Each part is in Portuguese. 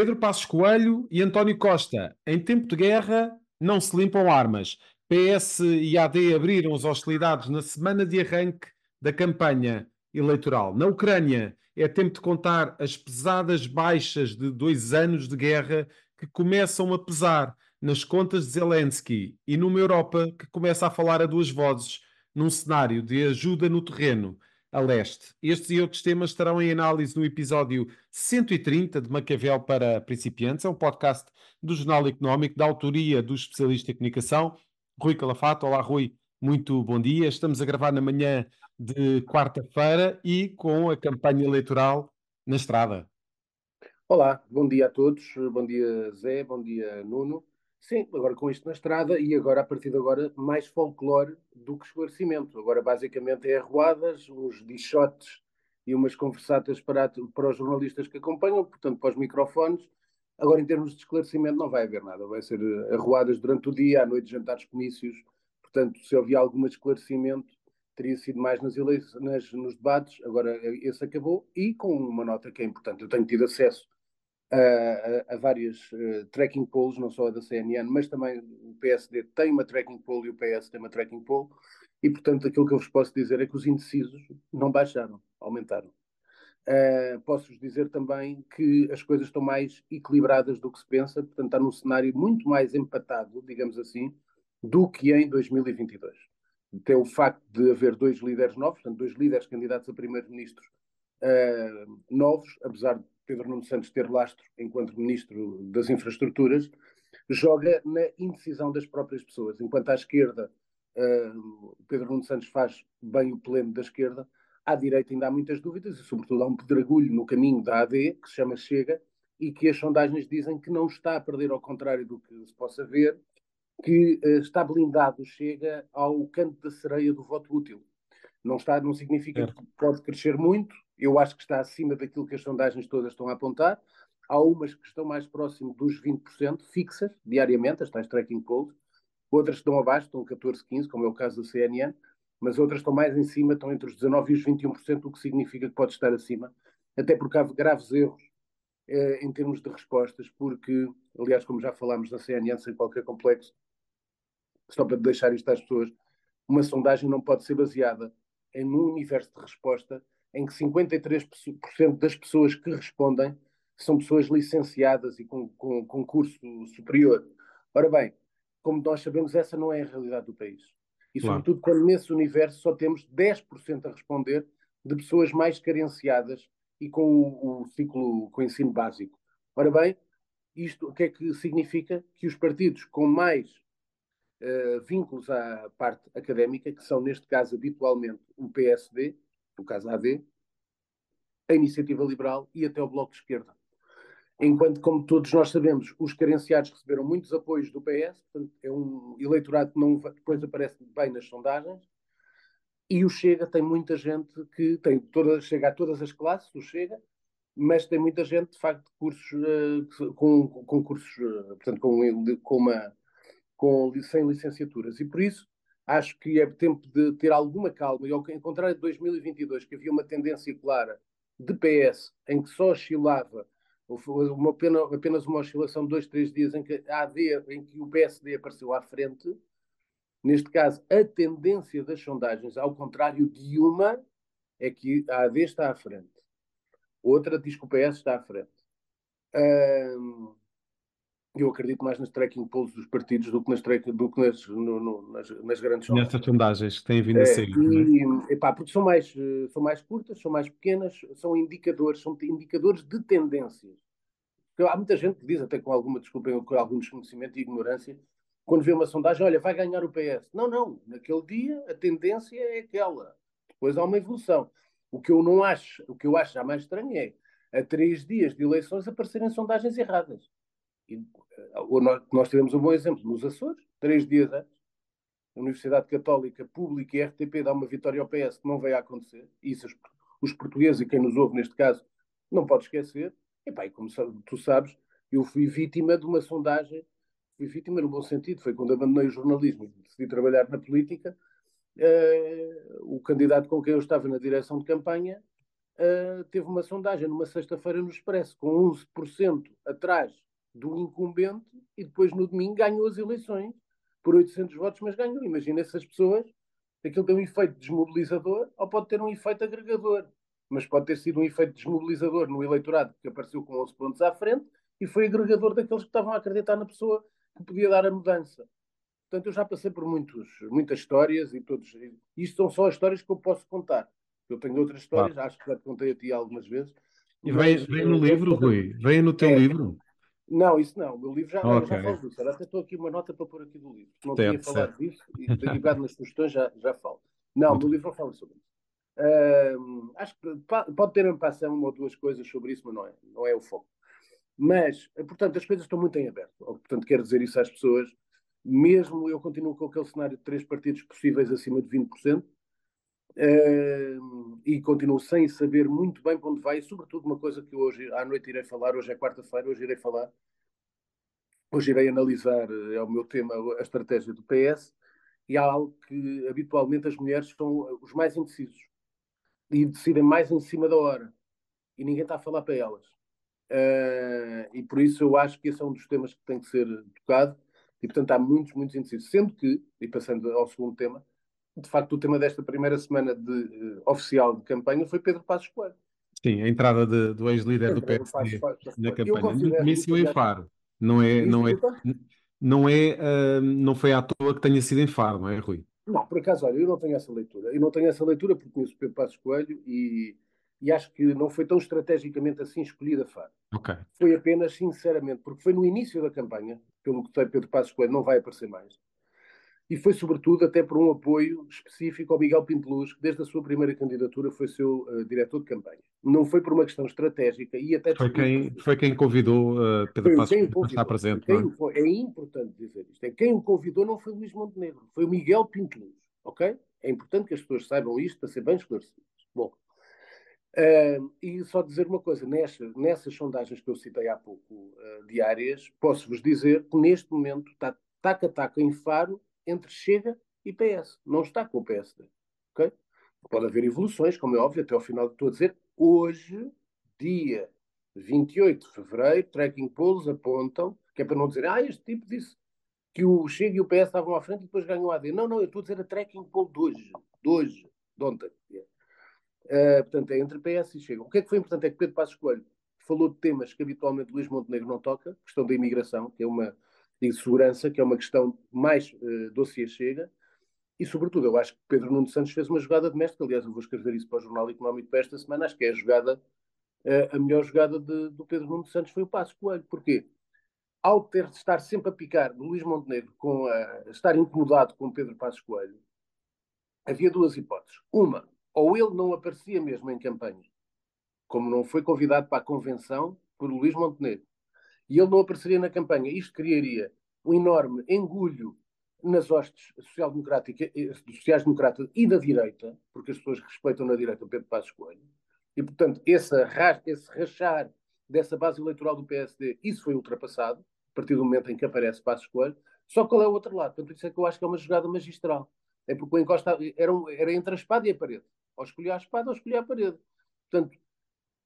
Pedro Passos Coelho e António Costa. Em tempo de guerra, não se limpam armas. PS e AD abriram as hostilidades na semana de arranque da campanha eleitoral. Na Ucrânia, é tempo de contar as pesadas baixas de dois anos de guerra que começam a pesar nas contas de Zelensky e numa Europa que começa a falar a duas vozes num cenário de ajuda no terreno a leste. Estes e outros temas estarão em análise no episódio 130 de Maquiavel para Principiantes, é um podcast do Jornal Económico, da autoria do especialista em comunicação, Rui Calafato. Olá, Rui, muito bom dia. Estamos a gravar na manhã de quarta-feira e com a campanha eleitoral na estrada. Olá, bom dia a todos. Bom dia, Zé, bom dia, Nuno. Sim, agora com isto na estrada e agora, a partir de agora, mais folclore do que esclarecimento. Agora, basicamente, é arruadas, uns dichotes e umas conversatas para, para os jornalistas que acompanham, portanto, para os microfones. Agora, em termos de esclarecimento, não vai haver nada. Vai ser eh, arruadas durante o dia, à noite, jantares, comícios. Portanto, se houver algum esclarecimento, teria sido mais nas nas, nos debates. Agora, esse acabou. E com uma nota que é importante. Eu tenho tido acesso a, a, várias uh, tracking polls, não só a da CNN, mas também o PSD tem uma tracking poll e o PS tem uma tracking poll, e portanto aquilo que eu vos posso dizer é que os indecisos não baixaram, aumentaram. Uh, Posso-vos dizer também que as coisas estão mais equilibradas do que se pensa, portanto está num cenário muito mais empatado, digamos assim, do que em 2022. Até o facto de haver dois líderes novos, portanto dois líderes candidatos a primeiro-ministro uh, novos, apesar de Pedro Nuno Santos ter lastro enquanto Ministro das Infraestruturas, joga na indecisão das próprias pessoas. Enquanto à esquerda uh, Pedro Nuno Santos faz bem o pleno da esquerda, à direita ainda há muitas dúvidas e, sobretudo, há um pedregulho no caminho da AD, que se chama Chega, e que as sondagens dizem que não está a perder, ao contrário do que se possa ver, que uh, está blindado Chega ao canto da sereia do voto útil. Não, está, não significa que pode crescer muito, eu acho que está acima daquilo que as sondagens todas estão a apontar. Há umas que estão mais próximo dos 20%, fixas, diariamente, as tais tracking polls. Outras estão abaixo, estão 14, 15, como é o caso da CNN. Mas outras estão mais em cima, estão entre os 19% e os 21%, o que significa que pode estar acima. Até porque há graves erros eh, em termos de respostas, porque, aliás, como já falámos na CNN, sem qualquer complexo, só para deixar isto às pessoas, uma sondagem não pode ser baseada em um universo de resposta em que 53% das pessoas que respondem são pessoas licenciadas e com, com, com curso superior. Ora bem, como nós sabemos, essa não é a realidade do país. E, claro. sobretudo, quando nesse universo só temos 10% a responder de pessoas mais carenciadas e com o, o, ciclo, com o ensino básico. Ora bem, isto o que é que significa? Que os partidos com mais uh, vínculos à parte académica, que são, neste caso, habitualmente o PSD, no caso a AD, a Iniciativa Liberal e até o Bloco de Esquerda. Enquanto, como todos nós sabemos, os carenciados receberam muitos apoios do PS, portanto, é um eleitorado que não, depois aparece bem nas sondagens, e o Chega tem muita gente que tem toda, chega a todas as classes, o Chega, mas tem muita gente, de facto, de cursos, uh, com, com cursos, uh, portanto, com, com uma, com, sem licenciaturas. E por isso, acho que é tempo de ter alguma calma, e ao contrário de 2022, que havia uma tendência clara de PS, em que só oscilava, uma, apenas uma oscilação de dois, três dias em que, a AD, em que o PSD apareceu à frente, neste caso, a tendência das sondagens, ao contrário de uma, é que a AD está à frente. Outra diz que o PS está à frente. Um, eu acredito mais nas tracking polls dos partidos do que nas, track, do que nas, no, no, nas, nas, grandes sondagens. Nestas sondagens que têm vindo é, a ser. E, é? epá, porque são mais, são mais curtas, são mais pequenas, são indicadores, são indicadores de tendências. Há muita gente que diz, até com alguma, desculpem, com algum desconhecimento e ignorância, quando vê uma sondagem, olha, vai ganhar o PS. Não, não, naquele dia a tendência é aquela. Depois há uma evolução. O que eu não acho, o que eu acho já mais estranho é, a três dias de eleições aparecerem sondagens erradas. E, uh, nós, tivemos um bom exemplo nos Açores, três dias antes, a Universidade Católica Pública e RTP dá uma vitória ao PS que não veio a acontecer. Isso os, os portugueses e quem nos ouve neste caso não pode esquecer. E, pá, e como tu sabes, eu fui vítima de uma sondagem, fui vítima no bom sentido, foi quando abandonei o jornalismo e decidi trabalhar na política. Uh, o candidato com quem eu estava na direção de campanha uh, teve uma sondagem numa sexta-feira no Expresso, com 11% atrás do incumbente, e depois no domingo ganhou as eleições por 800 votos, mas ganhou. Imagina essas pessoas, aquilo tem um efeito desmobilizador ou pode ter um efeito agregador. Mas pode ter sido um efeito desmobilizador no eleitorado que apareceu com 11 pontos à frente e foi agregador daqueles que estavam a acreditar na pessoa que podia dar a mudança. Portanto, eu já passei por muitos, muitas histórias e todos. Isto são só as histórias que eu posso contar. Eu tenho outras histórias, claro. acho que já te contei a ti algumas vezes. E vem, vem no eh, livro, Rui? Vem no teu é, livro? Não, isso não. O meu livro já, okay. já falo disso. Até estou aqui uma nota para pôr aqui do livro. Não tinha falado disso e daqui a nas sugestões já, já falo. Não, o meu livro não fala sobre isso. Uh, acho que pode ter uma passão uma ou duas coisas sobre isso, mas não é, não é o foco. Mas, portanto, as coisas estão muito em aberto. Portanto, quero dizer isso às pessoas. Mesmo eu continuo com aquele cenário de três partidos possíveis acima de 20%, e continuo sem saber muito bem para onde vai, e sobretudo uma coisa que hoje à noite irei falar, hoje é quarta-feira, hoje irei falar, hoje irei analisar, eh, é o meu tema, a estratégia do PS, e há algo que habitualmente as mulheres são os mais indecisos e decidem mais em cima da hora e ninguém está a falar para elas. Uh, e por isso eu acho que esse é um dos temas que tem que ser tocado e portanto há muitos, muitos indecisos. Sendo que, e passando ao segundo tema, de facto, o tema desta primeira semana de, uh, oficial de campanha foi Pedro Passos Coelho. Sim, a entrada de, do ex-líder do PSD na campanha. No comício em Faro. Não é, não é, não é, uh, não foi à toa que tenha sido em Faro, não é, Rui? Não, por acaso, olha, eu não tenho essa leitura. Eu não tenho essa leitura porque conheço Pedro Passos Coelho e, e acho que não foi tão estrategicamente assim escolhida Faro. Okay. Foi apenas, sinceramente, porque foi no início da campanha, pelo que sei, Pedro Passos Coelho não vai aparecer mais e foi sobretudo até por um apoio específico ao Miguel Pinteluz, que desde a sua primeira candidatura foi seu uh, diretor de campanha. Não foi por uma questão estratégica e até... Foi quem, foi quem convidou uh, Pedro Passos a estar presente. Quem, é? é importante dizer isto. É quem o convidou não foi Luís Montenegro, foi o Miguel Pinteluz, ok? É importante que as pessoas saibam isto para ser bem esclarecidas. Bom, uh, e só dizer uma coisa, nessas, nessas sondagens que eu citei há pouco, diárias, posso-vos dizer que neste momento está taca-taca em Faro entre Chega e PS. Não está com o PSD. Okay? Pode haver evoluções, como é óbvio, até ao final estou a dizer. Hoje, dia 28 de fevereiro, tracking polls apontam, que é para não dizer, ah, este tipo disse que o Chega e o PS estavam à frente e depois ganhou a AD. Não, não, eu estou a dizer a tracking poll de hoje, de hoje, de ontem. Uh, portanto, é entre PS e Chega. O que é que foi importante é que Pedro Passos Coelho falou de temas que habitualmente Luís Montenegro não toca, questão da imigração, que é uma de segurança, que é uma questão mais uh, dossiê chega, e sobretudo eu acho que Pedro Nuno Santos fez uma jogada doméstica, aliás eu vou escrever isso para o Jornal Económico para esta semana, acho que é a jogada, uh, a melhor jogada de, do Pedro Nuno Santos foi o Passo Coelho, porquê? Ao ter de estar sempre a picar Luís Montenegro, com a, estar incomodado com Pedro Passos Coelho, havia duas hipóteses. Uma, ou ele não aparecia mesmo em campanha, como não foi convidado para a convenção por Luís Montenegro, e ele não apareceria na campanha. Isto criaria um enorme engulho nas hostes sociais-democratas e da direita, porque as pessoas respeitam na direita o Pedro Passos Coelho, e, portanto, esse, esse rachar dessa base eleitoral do PSD, isso foi ultrapassado, a partir do momento em que aparece Passos Coelho. Só qual é o outro lado? Portanto, isso é que eu acho que é uma jogada magistral. É porque o encosta era, um, era entre a espada e a parede. Ou escolhia a espada ou escolhia a parede. Portanto,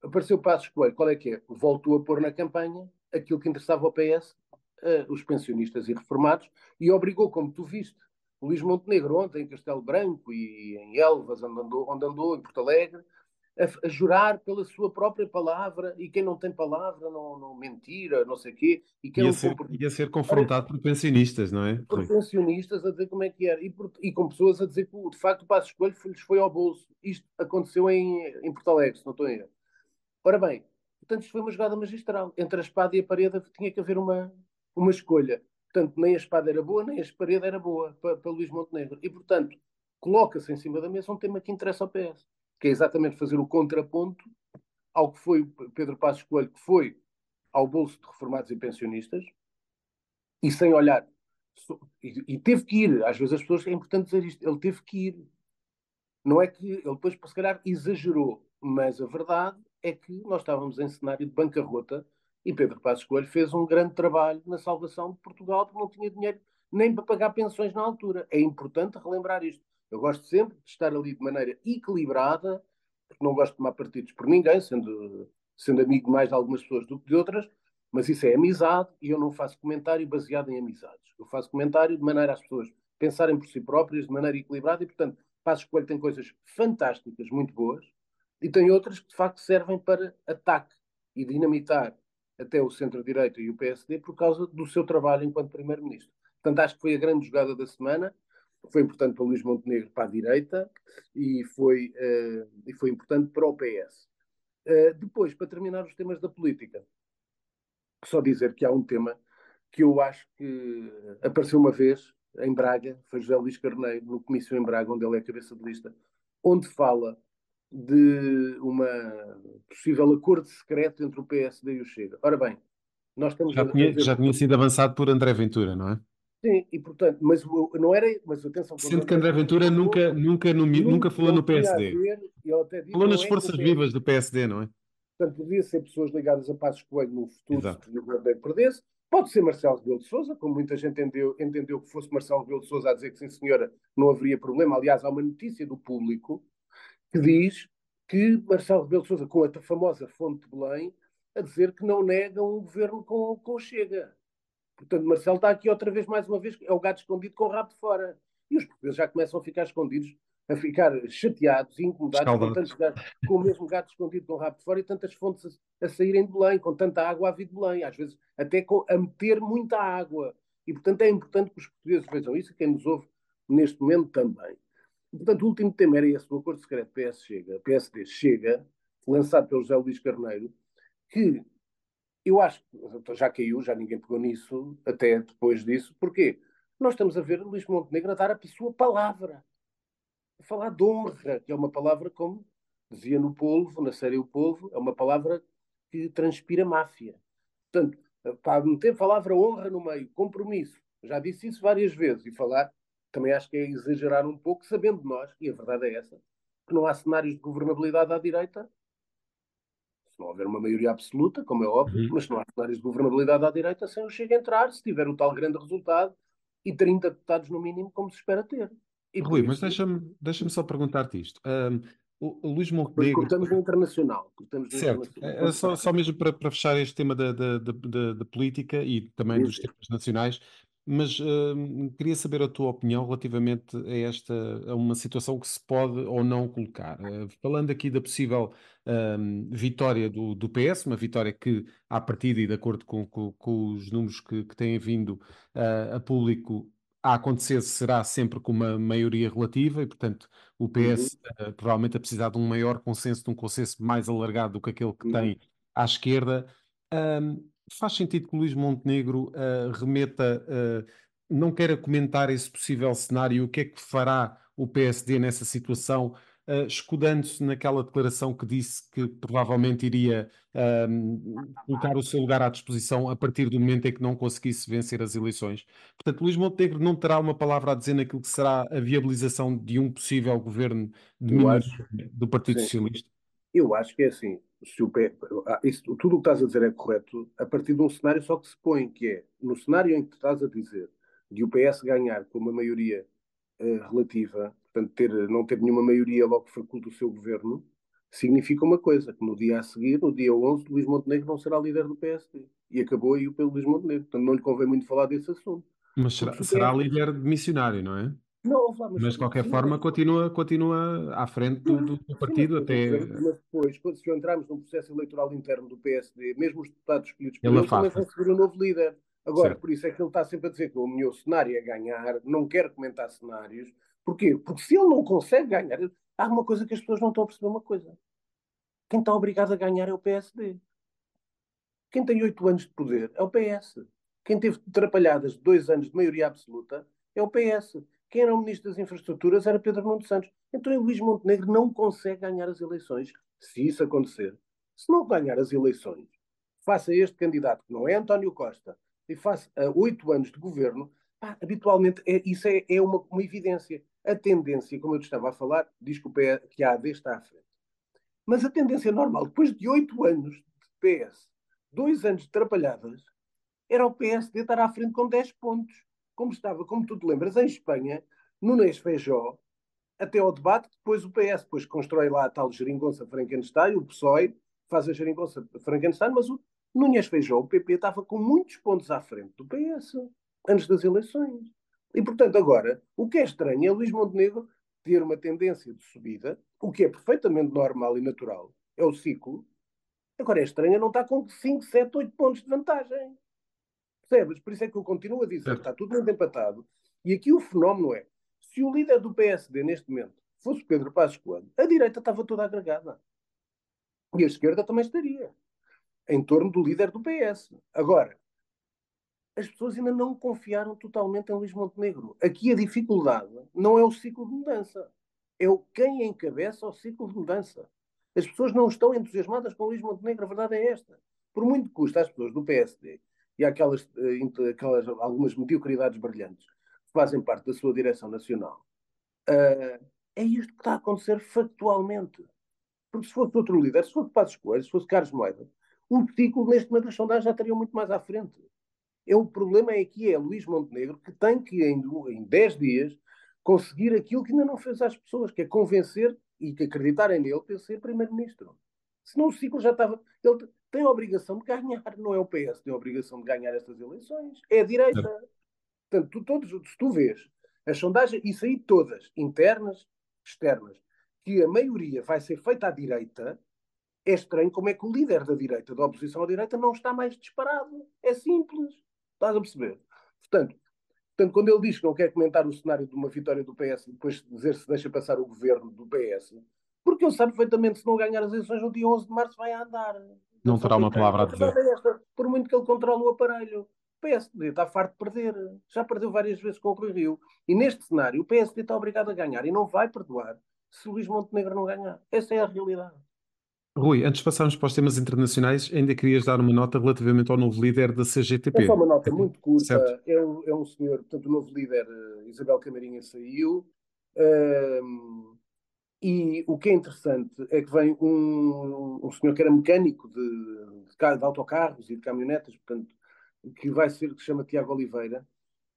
apareceu Passos Coelho. Qual é que é? Voltou a pôr na campanha aquilo que interessava ao PS, uh, eh, os pensionistas e reformados, e obrigou, como tu viste, Luís Montenegro ontem em Castelo Branco e em Elvas, onde andou, onde andou em Porto Alegre, a, a, jurar pela sua própria palavra e quem não tem palavra não, não mentira, não sei o quê. E ia, ser, ia ser confrontado por pensionistas, não é? Por pensionistas a dizer como é que era e, por, e com pessoas a dizer que de facto o passo escolho lhes foi ao bolso. Isto aconteceu em, em Porto Alegre, se não estou a erro. Ora bem, Portanto, isto foi uma jogada magistral. Entre a espada e a parede tinha que haver uma, uma escolha. Portanto, nem a espada era boa, nem a parede era boa para, para Luís Montenegro. E, portanto, coloca-se em cima da mesa um tema que interessa ao PS, que é exatamente fazer o contraponto ao que foi Pedro Passos Coelho, que foi ao bolso de reformados e pensionistas, e sem olhar. E, e teve que ir. Às vezes as pessoas, é importante dizer isto, ele teve que ir. Não é que ele depois, se calhar, exagerou, mas a verdade é que nós estávamos em cenário de bancarrota e Pedro Passos Coelho fez um grande trabalho na salvação de Portugal porque não tinha dinheiro nem para pagar pensões na altura. É importante relembrar isto. Eu gosto sempre de estar ali de maneira equilibrada, porque não gosto de tomar partidos por ninguém, sendo, sendo amigo mais de algumas pessoas do que de outras, mas isso é amizade e eu não faço comentário baseado em amizades. Eu faço comentário de maneira às pessoas pensarem por si próprias, de maneira equilibrada e, portanto, Passos Coelho tem coisas fantásticas, muito boas, e tem outras que de facto servem para ataque e dinamitar até o centro-direita e o PSD por causa do seu trabalho enquanto Primeiro-Ministro. Portanto, acho que foi a grande jogada da semana. Foi importante para o Luís Montenegro para a direita e foi, uh, e foi importante para o PS. Uh, eh, depois, para terminar os temas da política, só dizer que há um tema que eu acho que apareceu uma vez em Braga, foi José Luís Carneiro, no comício em Braga, onde ele é cabeça de lista, onde fala de uma possível acordo secreto entre o PSD e o Chega. Ora bem, nós estamos já tinha, já tinha sido avançado por André Ventura, não é? Sim, e portanto, mas não era, mas atenção. Sendo que André Ventura nunca, nunca, no, nunca, nunca falou no PSD. Ver, falou nas é forças vivas do PSD, não é? Portanto, podia ser pessoas ligadas a Passos Coelho no futuro, Exato. se o perdesse, Pode ser Marcelo Rebelo de Sousa, como muita gente entendeu, entendeu que fosse Marcelo Rebelo de Sousa a dizer que sim senhora, não haveria problema. Aliás, há uma notícia do público que diz que Marcelo Rebelo Sousa, com a famosa fonte de Belém, a dizer que não nega um governo com, com Chega. Portanto, Marcelo está aqui outra vez, mais uma vez, é o gato escondido com o rabo de fora. E os portugueses já começam a ficar escondidos a ficar chateados e incomodados com, tantos gatos, com o mesmo gato escondido com o rabo de fora e tantas fontes a, a, saírem de Belém, com tanta água a vir de Belém, às vezes até com, a meter muita água. E, portanto, é importante que os portugueses vejam isso e quem nos ouve neste momento também. Portanto, o último tema era esse, o acordo secreto PS chega, PSD chega, lançado pelo José Luís Carneiro, que eu acho que já caiu, já ninguém pegou nisso, até depois disso. Porquê? Nós estamos a ver Luís Montenegro a dar a sua palavra falar de honra, que é uma palavra, como dizia no Polvo, na série O Polvo, é uma palavra que transpira máfia. Portanto, para meter a palavra honra no meio, compromisso, já disse isso várias vezes, e falar também acho que é exagerar um pouco, sabendo nós, e a verdade é essa, que não há cenários de governabilidade à direita, se não houver uma maioria absoluta, como é óbvio, uhum. mas não há cenários de governabilidade à direita sem o Chega a entrar, se tiver o tal grande resultado, e 30 deputados no mínimo, como se espera ter. E Rui, mas deixa-me deixa só perguntar-te isto. Um, o, o Luís Montenegro. Cortamos no internacional. Cortamos no certo. Internacional. É, é só, só mesmo para, para fechar este tema da, da, da, da política e também Sim. dos temas nacionais, mas uh, queria saber a tua opinião relativamente a esta a uma situação que se pode ou não colocar. Uh, falando aqui da possível uh, vitória do, do PS, uma vitória que, à partida e de acordo com, com, com os números que, que têm vindo a público, a acontecer será sempre com uma maioria relativa e, portanto, o PS uhum. uh, provavelmente a precisar de um maior consenso, de um consenso mais alargado do que aquele que uhum. tem à esquerda. Um, faz sentido que o Luís Montenegro uh, remeta, uh, não queira comentar esse possível cenário, o que é que fará o PSD nessa situação? uh, escudando-se naquela declaração que disse que provavelmente iria uh, colocar o seu lugar à disposição a partir do momento em que não conseguisse vencer as eleições. Portanto, Luís Montenegro não terá uma palavra a dizer naquilo que será a viabilização de um possível governo de do Partido sim, Socialista? Eu acho que é assim. O isso, tudo o que estás a dizer é correto a partir de um cenário só que se põe, que é no cenário em que estás a dizer de o PS ganhar com uma maioria uh, relativa portanto, ter, não ter nenhuma maioria logo que faculta o seu governo, significa uma coisa, que no dia a seguir, no dia 11, Luís Montenegro não será líder do PSD. E acabou aí pelo Luís Montenegro. Portanto, não lhe convém muito falar desse assunto. Mas será, será é... líder missionário, não é? Não, lá, mas, mas de qualquer forma continua, continua à frente do, do, do partido sim, até. Mas depois, quando, se entrarmos num processo eleitoral interno do PSD, mesmo os deputados escolhidos por ele, também vão seguir um novo líder. Agora, certo. por isso é que ele está sempre a dizer que o meu cenário é ganhar, não quer comentar cenários, Porquê? Porque se ele não consegue ganhar, há uma coisa que as pessoas não estão a perceber uma coisa. Quem está obrigado a ganhar é o PSD. Quem tem oito anos de poder é o PS. Quem teve atrapalhadas de dois anos de maioria absoluta é o PS. Quem era o Ministro das Infraestruturas era Pedro Nuno Santos. Então o Luís Montenegro não consegue ganhar as eleições. Se isso acontecer, se não ganhar as eleições, faça este candidato, que não é António Costa, e faça oito anos de governo, habitualmente é, isso é, é uma, uma evidência a tendência, como eu te estava a falar, diz que, o PS, que a AD está à frente. Mas a tendência normal, depois de oito anos de PS, dois anos de trapalhadas, era o PSD estar à frente com 10 pontos. Como estava, como tu te lembras, em Espanha, no Nes Feijó, até ao debate, depois o PS depois constrói lá a tal geringonça Frankenstein, o PSOE faz a geringonça Frankenstein, mas o Núñez Feijó, o PP, estava com muitos pontos à frente do PS, antes das eleições. E, portanto, agora, o que é estranho é Luís Montenegro ter uma tendência de subida, o que é perfeitamente normal e natural, é o ciclo. Agora é estranho não estar com 5, 7, 8 pontos de vantagem. Percebes? Por isso é que eu continuo a dizer que está tudo muito empatado. E aqui o fenómeno é, se o líder do PSD neste momento fosse Pedro Passos Coelho, a direita estava toda agregada. E a esquerda também estaria. Em torno do líder do PS. Agora, as pessoas ainda não confiaram totalmente em Luís Montenegro. Aqui a dificuldade não é o ciclo de mudança. É o quem encabeça o ciclo de mudança. As pessoas não estão entusiasmadas com Luís Montenegro, a verdade é esta. Por muito que custa às pessoas do PSD e aquelas, eh, aquelas algumas mediocridades brilhantes que fazem parte da sua direção nacional, uh, é isto que está a acontecer factualmente. Porque se fosse outro líder, se fosse Passos Coelho, se fosse Carlos Moedas, o ciclo neste momento das sondagens já estaria muito mais à frente. É, o problema é que é Luís Montenegro que tem que, em, em 10 dias, conseguir aquilo que ainda não fez às pessoas, que é convencer e que acreditarem nele para ser primeiro-ministro. Senão o ciclo já estava. Ele tem a obrigação de ganhar, não é o PS, tem a obrigação de ganhar estas eleições, é a direita. Portanto, tu, todos, se tu vês as sondagens, isso aí todas, internas, externas, que a maioria vai ser feita à direita, é estranho como é que o líder da direita, da oposição à direita, não está mais disparado. É simples. Estás a perceber? Portanto, portanto, quando ele diz que não quer comentar o cenário de uma vitória do PS e depois dizer se deixa passar o governo do PS, porque ele sabe perfeitamente se não ganhar as eleições no dia 11 de março vai andar. Não terá uma palavra a dizer. Esta, por muito que ele controle o aparelho. O PSD está farto de perder. Já perdeu várias vezes com o Rui Rio. E neste cenário, o PSD está obrigado a ganhar e não vai perdoar se Luís Montenegro não ganhar. Essa é a realidade. Rui, antes de passarmos para os temas internacionais, ainda querias dar uma nota relativamente ao novo líder da CGTP. É só uma nota muito curta. É um, é um, senhor, portanto, o novo líder, uh, Isabel Camarinha, saiu. E o que é interessante é que vem um, um senhor que era mecânico de, de, de, autocarros e de caminhonetas, portanto, que vai ser, que se chama Tiago Oliveira,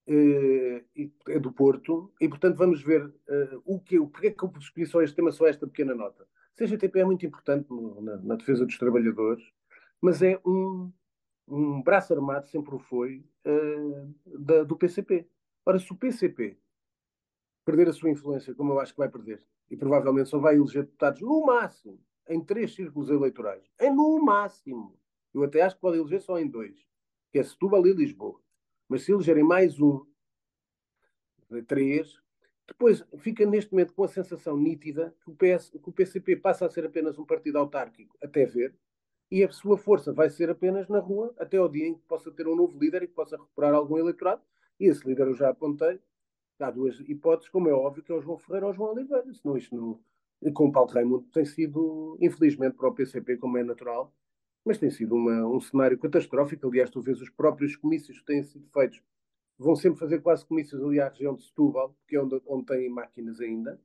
uh, é do Porto, e portanto vamos ver uh, o que, o, porque é que eu escolhi só este tema, só esta pequena nota. CGTP é muito importante no, na, na, defesa dos trabalhadores, mas é um, um braço armado, sempre o foi, uh, da, do PCP. Ora, se o PCP perder a sua influência, como eu acho que vai perder, e provavelmente só vai eleger deputados no máximo em três círculos eleitorais, é no máximo. Eu até acho que pode eleger só em dois, que é Setúbal e Lisboa. Mas se elegerem mais um, três, depois fica neste momento com a sensação nítida que o, PS, que o PCP passa a ser apenas um partido autárquico, até ver, e a sua força vai ser apenas na rua, até ao dia em que possa ter um novo líder e que possa recuperar algum eleitorado. E esse líder eu já apontei. Há duas hipóteses, como é óbvio, que é o João Ferreira ou o João Oliveira. Senão isto não, com o Paulo Raimundo tem sido, infelizmente, para o PCP, como é natural, mas tem sido uma, um cenário catastrófico. Aliás, tu vês os próprios comícios que têm sido feitos vão sempre fazer quase comícios ali à região de Setúbal, que é onde, onde têm máquinas ainda.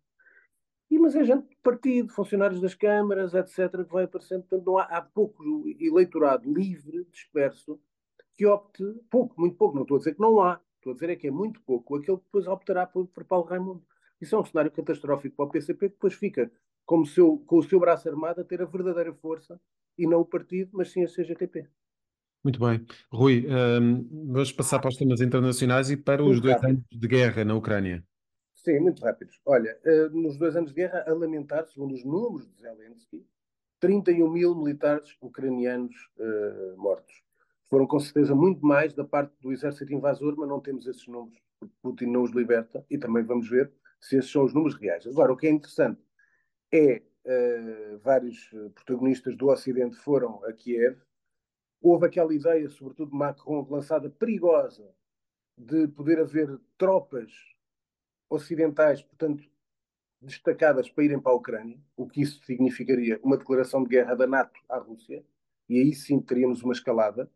E, mas é gente de partido, funcionários das câmaras, etc., que vai aparecendo. Portanto, não há, há pouco eleitorado livre, disperso, que opte, pouco, muito pouco, não estou a dizer que não há, estou a dizer é que é muito pouco, aquele que depois optará por, por Paulo Raimundo. Isso é um cenário catastrófico para o PCP, que depois fica como seu, com o seu braço armado a ter a verdadeira força, e não o partido, mas sim a CGTP. Muito bem. Rui, um, vamos passar para os temas internacionais e para os dois anos de guerra na Ucrânia. Sim, muito rápidos. Olha, uh, nos dois anos de guerra, a lamentar, segundo os números de Zelensky, 31 mil militares ucranianos uh, mortos. Foram com certeza muito mais da parte do exército invasor, mas não temos esses números, porque Putin não os liberta e também vamos ver se esses são os números reais. Agora, o que é interessante é uh, vários protagonistas do Ocidente foram a Kiev houve aquela ideia, sobretudo de Macron, lançada perigosa, de poder haver tropas ocidentais, portanto, destacadas para irem para a Ucrânia, o que isso significaria uma declaração de guerra da NATO à Rússia, e aí sim teríamos uma escalada.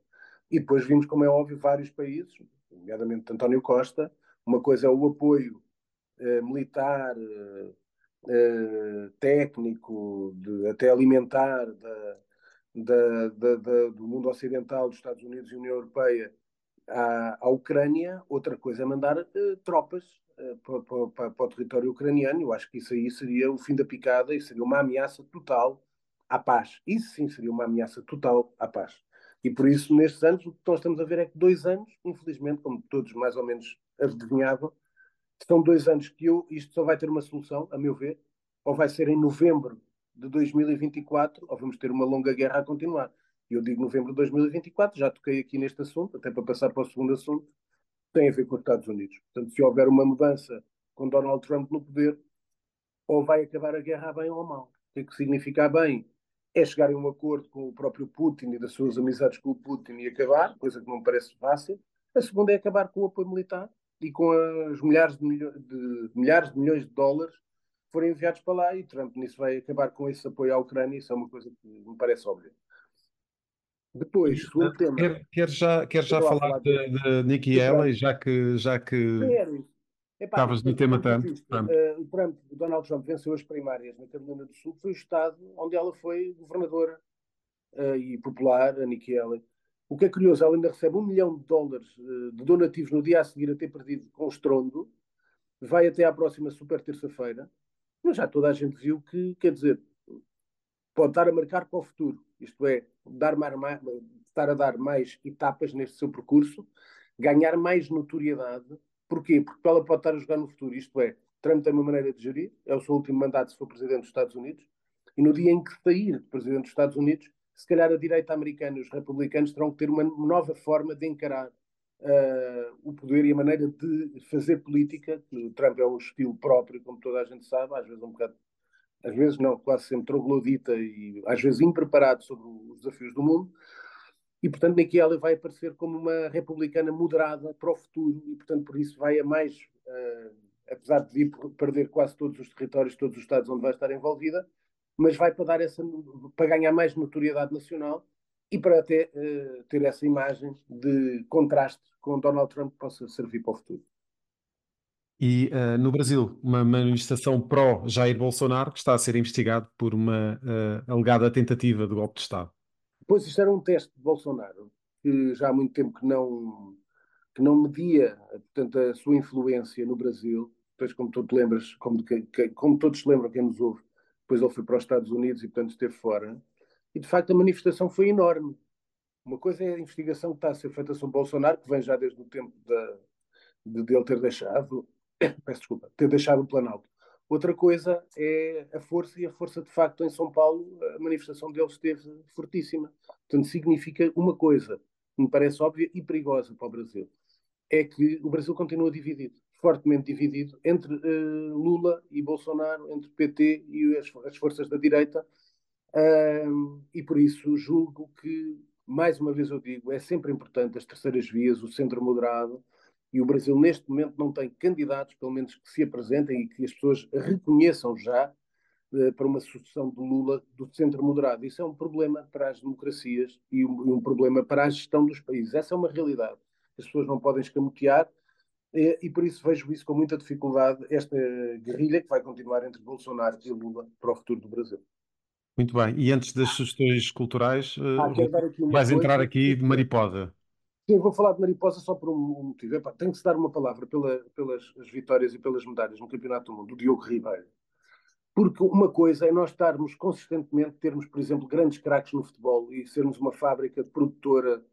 E depois vimos, como é óbvio, vários países, nomeadamente António Costa, uma coisa é o apoio eh, militar, eh, eh, técnico, de, até alimentar da, da, da, do mundo ocidental, dos Estados Unidos e União Europeia, à, à Ucrânia, outra coisa é mandar uh, tropas uh, para, para, para, o território ucraniano. Eu acho que isso aí seria o fim da picada e seria uma ameaça total à paz. Isso sim seria uma ameaça total à paz. E por isso, nestes anos, o que nós estamos a ver é que dois anos, infelizmente, como todos mais ou menos adivinhavam, são dois anos que eu, isto só vai ter uma solução, a meu ver, ou vai ser em novembro de 2024, ou vamos ter uma longa guerra a continuar. Eu digo novembro de 2024, já toquei aqui neste assunto, até para passar para o segundo assunto, tem a ver com os Estados Unidos. Portanto, se houver uma mudança com Donald Trump no poder, ou vai acabar a guerra bem ou mal. O que é significa bem? É chegar a um acordo com o próprio Putin e das suas amizades com o Putin e acabar, coisa que não me parece fácil. A segunda é acabar com o apoio militar e com as milhares de, milho de, milhares de milhões de dólares que forem enviados para lá e Trump nisso vai acabar com esse apoio à Ucrânia. Isso é uma coisa que me parece óbvia. Depois, segundo tema. Quer, quer já, quer já falar, falar de, de, Nikki Haley, já que, já que estavas no tema tanto. Trump. Uh, Trump, Donald Trump venceu as primárias na Carolina do Sul, foi o estado onde ela foi governadora uh, e popular, a Nikki Haley. O que é curioso, ela ainda recebe um milhão de dólares uh, de donativos no dia a seguir a ter perdido com estrondo, vai até à próxima super terça-feira, mas já toda a gente viu que, quer dizer, pode estar a marcar para o futuro, isto é, dar mais, estar a dar mais etapas neste seu percurso, ganhar mais notoriedade. Porquê? Porque ela pode estar a jogar no futuro, isto é, Trump tem uma maneira de gerir, é o seu último mandato se for presidente dos Estados Unidos, e no dia em que sair de presidente dos Estados Unidos, se calhar a direita americana e os republicanos terão que ter uma nova forma de encarar uh, o poder e a maneira de fazer política. O Trump é um estilo próprio, como toda a gente sabe, às vezes um bocado às vezes não, quase sempre troglodita e às vezes impreparado sobre os desafios do mundo. E, portanto, Nikki Haley vai aparecer como uma republicana moderada para o futuro e, portanto, por isso vai a mais, uh, apesar de perder quase todos os territórios, todos os estados onde vai estar envolvida, mas vai para dar essa, para ganhar mais notoriedade nacional e para até uh, ter essa imagem de contraste com Donald Trump que possa servir para o futuro. E uh, no Brasil, uma manifestação pró-Jair Bolsonaro que está a ser investigado por uma alegada tentativa de golpe de Estado. Pois isto era um teste de Bolsonaro, que já há muito tempo que não, que não media portanto, a sua influência no Brasil. Depois, como tu te lembras, como, que, como todos se lembram, quem nos ouve, depois ele foi para os Estados Unidos e, portanto, esteve fora. E, de facto, a manifestação foi enorme. Uma coisa é a investigação que está a ser feita sobre Bolsonaro, que vem já desde o tempo da, de, de ele ter deixado peço desculpa, ter deixado o Planalto. Outra coisa é a força, e a força de facto em São Paulo, a manifestação deles esteve fortíssima. Portanto, significa uma coisa que me parece óbvia e perigosa para o Brasil: é que o Brasil continua dividido, fortemente dividido, entre uh, Lula e Bolsonaro, entre PT e as, as forças da direita. Uh, e por isso julgo que, mais uma vez eu digo, é sempre importante as terceiras vias, o centro moderado, e o Brasil, neste momento, não tem candidatos, pelo menos que se apresentem e que as pessoas reconheçam já eh, para uma sucessão de Lula do centro moderado. Isso é um problema para as democracias e um, um, problema para a gestão dos países. Essa é uma realidade. As pessoas não podem escamotear e, e por isso vejo isso com muita dificuldade, esta guerrilha que vai continuar entre Bolsonaro e Lula para o futuro do Brasil. Muito bem. E antes das sugestões culturais, ah, vais entrar aqui de mariposa. Sim, vou falar de mariposa só por um, motivo. Epá, tem que se dar uma palavra pela, pelas vitórias e pelas medalhas no Campeonato do Mundo, do Diogo Ribeiro. Porque uma coisa é nós estarmos consistentemente, termos, por exemplo, grandes craques no futebol e sermos uma fábrica produtora,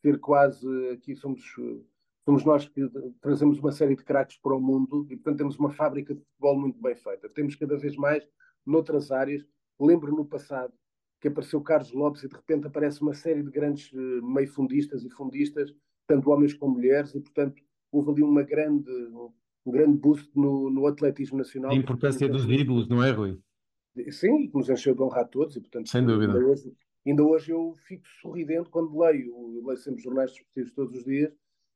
ser quase, aqui somos, somos nós que trazemos uma série de craques para o mundo e, portanto, temos uma fábrica de futebol muito bem feita. Temos cada vez mais noutras áreas. Lembro no passado que apareceu Carlos Lopes e de repente aparece uma série de grandes uh, meio-fundistas e fundistas, tanto homens como mulheres, e portanto houve ali uma grande, um grande boost no, no atletismo nacional. A importância dos ídolos, não é, Rui? Sim, que nos encheu de honrar a todos, e portanto, sem dúvida. Ainda hoje, ainda hoje eu fico sorridente quando leio, eu leio sempre jornais desportivos todos os dias,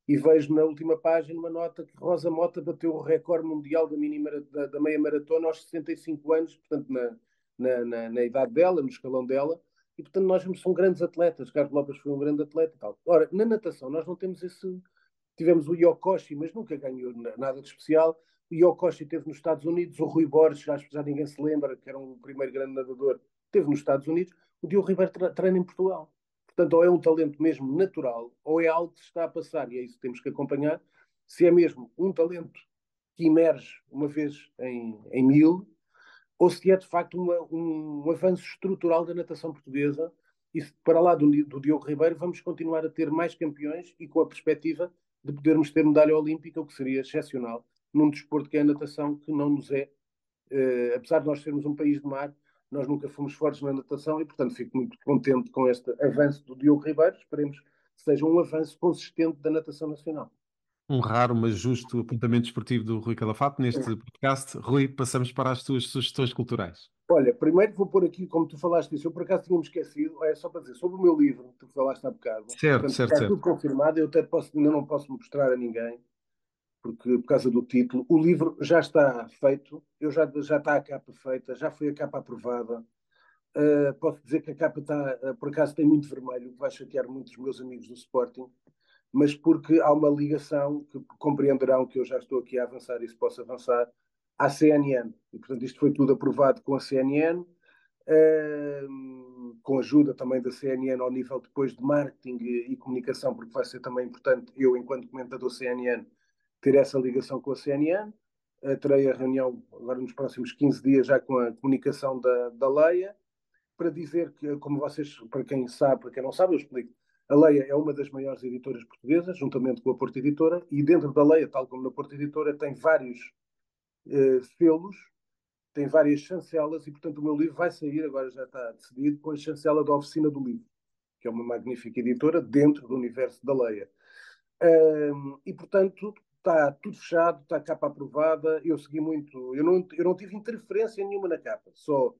e vejo na última página uma nota que Rosa Mota bateu o recorde mundial da, mini, da, da meia maratona aos 65 anos, portanto, na, na, na, na, idade dela, no escalão dela, e portanto nós são grandes atletas. Carlos Lopes foi um grande atleta tal. Ora, na natação nós não temos esse. Tivemos o Yokoshi, mas nunca ganhou nada de especial. O Yokoshi teve nos Estados Unidos, o Rui Borges, acho que já ninguém se lembra, que era um primeiro grande nadador, teve nos Estados Unidos. O Diogo Ribeiro treina em Portugal. Portanto, ou é um talento mesmo natural, ou é algo que se está a passar, e é isso que temos que acompanhar. Se é mesmo um talento que emerge uma vez em, em mil, ou se é de facto uma, um, um, avanço estrutural da natação portuguesa. E para lá do, do Diogo Ribeiro, vamos continuar a ter mais campeões e com a perspectiva de podermos ter medalha olímpica, o que seria excepcional, num desporto que é a natação, que não nos é, eh, apesar de nós sermos um país de mar, nós nunca fomos fortes na natação e, portanto, fico muito contente com este avanço do Diogo Ribeiro. Esperemos que seja um avanço consistente da natação nacional. Um raro, mas justo apontamento esportivo do Rui Calafato neste é. podcast. Rui, passamos para as tuas sugestões culturais. Olha, primeiro vou pôr aqui, como tu falaste disso, eu por acaso tinha-me esquecido, é só para dizer, sobre o meu livro, que tu falaste há bocado. Certo, Portanto, certo, está certo. tudo confirmado, eu até posso, ainda não posso mostrar a ninguém, porque por causa do título. O livro já está feito, eu já, já está a capa feita, já foi a capa aprovada. Uh, posso dizer que a capa está, uh, por acaso tem muito vermelho, que vai chatear muitos meus amigos do Sporting, mas porque há uma ligação que compreenderão que eu já estou aqui a avançar e se posso avançar, à CNN. E, portanto, isto foi tudo aprovado com a CNN, uh, com ajuda também da CNN ao nível depois de marketing e, e, comunicação, porque vai ser também importante eu, enquanto comentador CNN, ter essa ligação com a CNN. Uh, terei a reunião agora nos próximos 15 dias já com a comunicação da, da Leia, para dizer que, como vocês, para quem sabe, para quem não sabe, eu explico. A Leia é uma das maiores editoras portuguesas, juntamente com a Porta Editora, e dentro da Leia, tal como na Porta Editora, tem vários uh, selos, tem várias chancelas, e portanto o meu livro vai sair, agora já está decidido, com a chancela da Oficina do Livro, que é uma magnífica editora dentro do universo da Leia. Uh, e portanto está tudo fechado, está a capa aprovada, eu segui muito, eu não, eu não tive interferência nenhuma na capa, só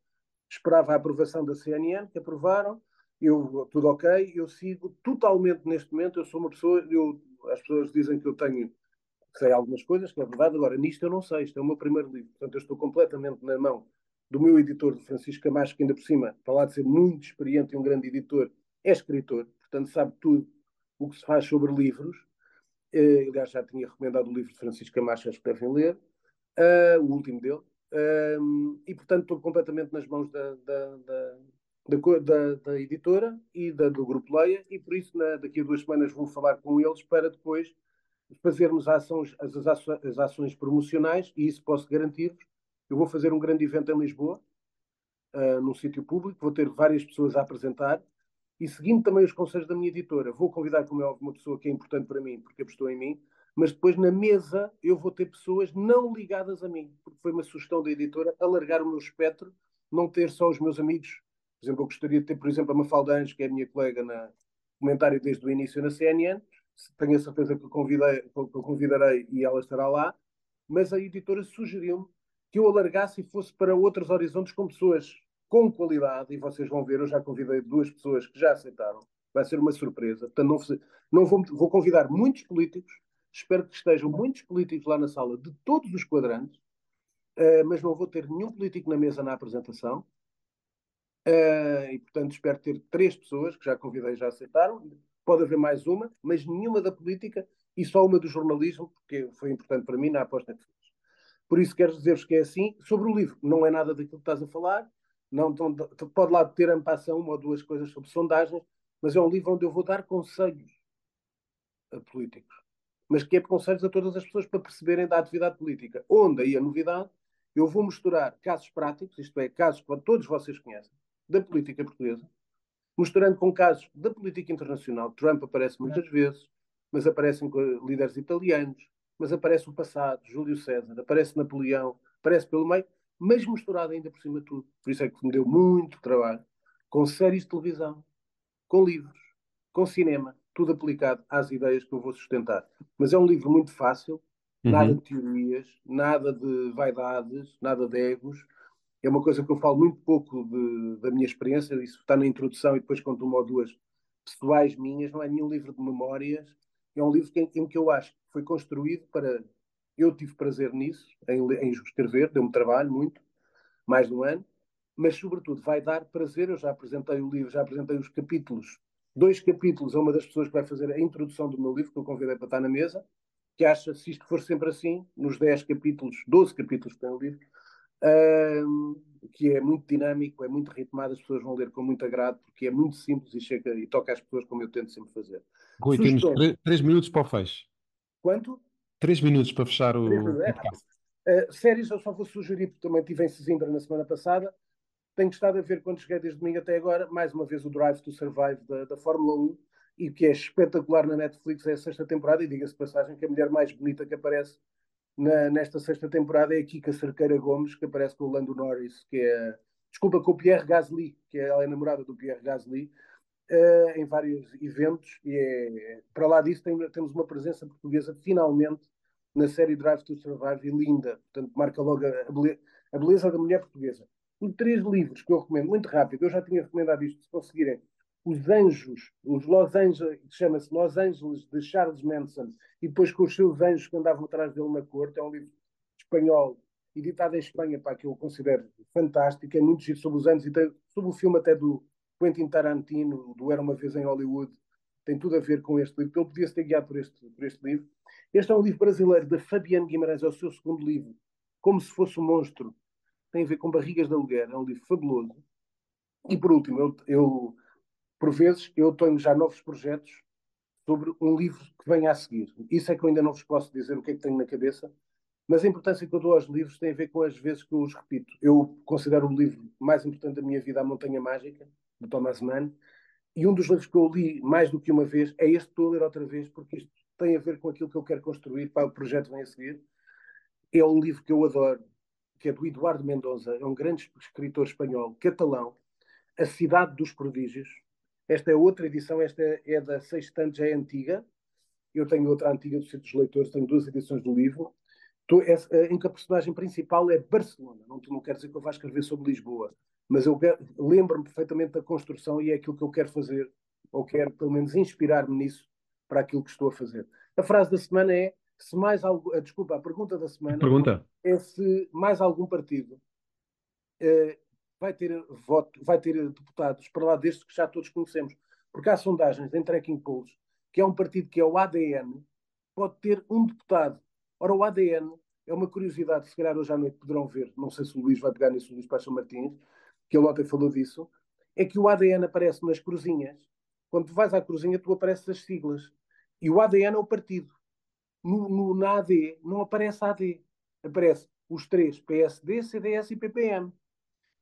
esperava a aprovação da CNN, que aprovaram, eu, tudo ok, eu sigo totalmente neste momento, eu sou uma pessoa, eu, as pessoas dizem que eu tenho, sei algumas coisas, que é verdade, agora nisto eu não sei, isto é o meu primeiro livro, portanto eu estou completamente na mão do meu editor, Francisco Camacho, que ainda por cima, para lá de ser muito experiente e um grande editor, é escritor, portanto sabe tudo o que se faz sobre livros, uh, aliás já tinha recomendado o livro de Francisco Camacho, acho que devem ler, uh, o último dele, uh, e portanto estou completamente nas mãos da, da, da da, da, da, editora e da, do Grupo Leia, e por isso na, daqui a duas semanas vou falar com eles para depois fazermos ações, as, as ações promocionais, e isso posso garantir-vos. Eu vou fazer um grande evento em Lisboa, uh, num sítio público, vou ter várias pessoas a apresentar, e seguindo também os conselhos da minha editora, vou convidar, como é óbvio, uma pessoa que é importante para mim, porque apostou em mim, mas depois na mesa eu vou ter pessoas não ligadas a mim, porque foi uma sugestão da editora alargar o meu espectro, não ter só os meus amigos por exemplo, eu gostaria de ter, por exemplo, a Mafalda Anjos, que é a minha colega na comentário desde o início na CNN. Tenho a certeza que, convidei, que eu convidarei e ela estará lá. Mas a editora sugeriu-me que eu alargasse e fosse para outros horizontes com pessoas com qualidade. E vocês vão ver, eu já convidei duas pessoas que já aceitaram. Vai ser uma surpresa. Portanto, não, não vou, vou convidar muitos políticos. Espero que estejam muitos políticos lá na sala de todos os quadrantes. Uh, mas não vou ter nenhum político na mesa na apresentação. Uh, e, portanto, espero ter três pessoas que já convidei já aceitaram. Pode haver mais uma, mas nenhuma da política e só uma do jornalismo, porque foi importante para mim na aposta que fiz. Por isso, quero dizer-vos que é assim. Sobre o livro, não é nada daquilo que estás a falar. Não, pode lá ter ampação uma ou duas coisas sobre sondagens, mas é um livro onde eu vou dar conselhos a políticos. Mas que é conselhos a todas as pessoas para perceberem da atividade política. Onde aí a novidade, eu vou misturar casos práticos, isto é, casos que todos vocês conhecem, da política portuguesa, mostrando com casos da política internacional. Trump aparece muitas vezes, mas aparecem líderes italianos, mas aparece o passado, Júlio César, aparece Napoleão, aparece pelo meio, mas misturado ainda por cima de tudo. Por isso é que me deu muito trabalho, com séries de televisão, com livros, com cinema, tudo aplicado às ideias que eu vou sustentar. Mas é um livro muito fácil, nada uhum. de teorias, nada de vaidades, nada de egos, é uma coisa que eu falo muito pouco de, da minha experiência, isso está na introdução e depois conto uma ou duas pessoais minhas, não é nenhum livro de memórias, é um livro que, em que eu acho que foi construído para. Eu tive prazer nisso, em, em escrever, deu-me trabalho muito, mais de um ano, mas sobretudo vai dar prazer. Eu já apresentei o livro, já apresentei os capítulos, dois capítulos a uma das pessoas que vai fazer a introdução do meu livro, que eu convidei para estar na mesa, que acha, se isto for sempre assim, nos 10 capítulos, 12 capítulos que tem o livro, que é muito dinâmico, é muito ritmado, as pessoas vão ler com muito agrado, porque é muito simples e, chega, e toca às pessoas como eu tento sempre fazer. Rui, temos três minutos para o fecho. Quanto? Três minutos para fechar o podcast. Uh, séries, eu só vou sugerir, porque também estive em Sesimbra na semana passada. Tenho estado a ver, quando cheguei desde domingo até agora, mais uma vez o Drive to Survive da, da Fórmula 1, e que é espetacular na Netflix, é a sexta temporada, e diga-se passagem que a mulher mais bonita que aparece na, nesta sexta temporada é a Kika Cerqueira Gomes, que aparece com o Lando Norris, que é. Desculpa, com o Pierre Gasly, que é, ela é namorada do Pierre Gasly, uh, em vários eventos, e é, para lá disso tem, temos uma presença portuguesa finalmente na série Drive to Survive e linda, portanto marca logo a, a beleza da mulher portuguesa. Por três livros que eu recomendo, muito rápido, eu já tinha recomendado isto, se conseguirem, Os Anjos, os Los Angeles, chama-se Los Angeles, de Charles Manson, e depois com os seus anjos que andavam atrás dele na corte, é um livro espanhol, editado em Espanha, para que eu considero fantástico, é muito giro sobre os anos, e tem, sobre o filme até do Quentin Tarantino, do Era Uma Vez em Hollywood, tem tudo a ver com este livro, ele podia-se ter guiado por este, por este livro. Este é um livro brasileiro da Fabiano Guimarães, é o seu segundo livro, Como se fosse um monstro, tem a ver com barrigas de aluguer, é um livro fabuloso. E por último, eu, eu por vezes, eu tenho já novos projetos sobre um livro que venha a seguir. Isso é que eu ainda não vos posso dizer o que é que tenho na cabeça, mas a importância que eu dou aos livros tem a ver com as vezes que eu os repito. Eu considero o livro mais importante da minha vida, A Montanha Mágica, de Thomas Mann, e um dos livros que eu li mais do que uma vez é este que estou a ler outra vez, porque isto tem a ver com aquilo que eu quero construir para o projeto que vem a seguir. É um livro que eu adoro, que é do Eduardo Mendonça, é um grande escritor espanhol, catalão, A Cidade dos Prodígios. Esta é outra edição, esta é da Sextante, já é antiga. Eu tenho outra antiga do Centro dos Leitores, tenho duas edições do livro. Em que a personagem principal é Barcelona. Não, não quer dizer que eu vá escrever sobre Lisboa, mas eu lembro-me perfeitamente da construção e é aquilo que eu quero fazer, ou quero pelo menos inspirar-me nisso para aquilo que estou a fazer. A frase da semana é: se mais algo, ah, desculpa, a pergunta da semana pergunta. é se mais algum partido uh, vai ter voto, vai ter deputados para lá destes que já todos conhecemos, porque há sondagens em Tracking Polls que é um partido que é o ADN, pode ter um deputado. Ora, o ADN é uma curiosidade, se calhar hoje à noite poderão ver, não sei se o Luís vai pegar nisso, o Luís Paixão Martins, que ele ontem falou disso, é que o ADN aparece nas cruzinhas. Quando tu vais à cruzinha, tu apareces as siglas. E o ADN é o partido. No, no, na AD não aparece AD. Aparece os três, PSD, CDS e PPM.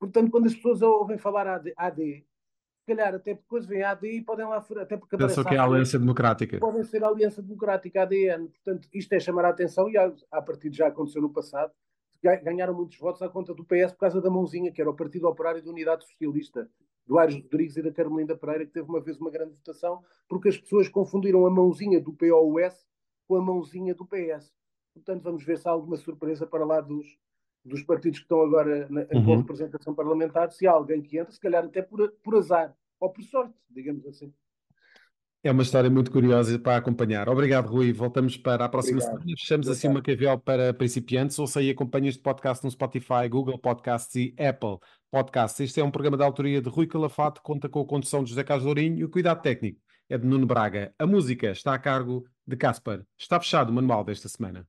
Portanto, quando as pessoas ouvem falar AD, AD se calhar até depois vem a AD e podem lá até porque Pensam que é a Aliança Democrática. Podem ser a Aliança Democrática ADN. Portanto, isto é chamar a atenção e a, partir já aconteceu no passado ganharam muitos votos à conta do PS por causa da mãozinha, que era o Partido Operário da Unidade Socialista, do Aires Rodrigues e da Carmelinda Pereira, que teve uma vez uma grande votação, porque as pessoas confundiram a mãozinha do POS com a mãozinha do PS. Portanto, vamos ver se há alguma surpresa para lá dos, dos partidos que estão agora na, uhum. com representação parlamentar, se há alguém que entra, se calhar até por, por azar, ou por sorte, digamos assim. É uma história muito curiosa para acompanhar. Obrigado, Rui. Voltamos para a próxima Obrigado. semana. Fechamos assim uma cavial para principiantes. Ouça e acompanhe este podcast no Spotify, Google Podcasts e Apple Podcasts. Este é um programa de autoria de Rui Calafato, conta com a condução de José Carlos Lourinho e o cuidado técnico é de Nuno Braga. A música está a cargo de Caspar. Está fechado o manual desta semana.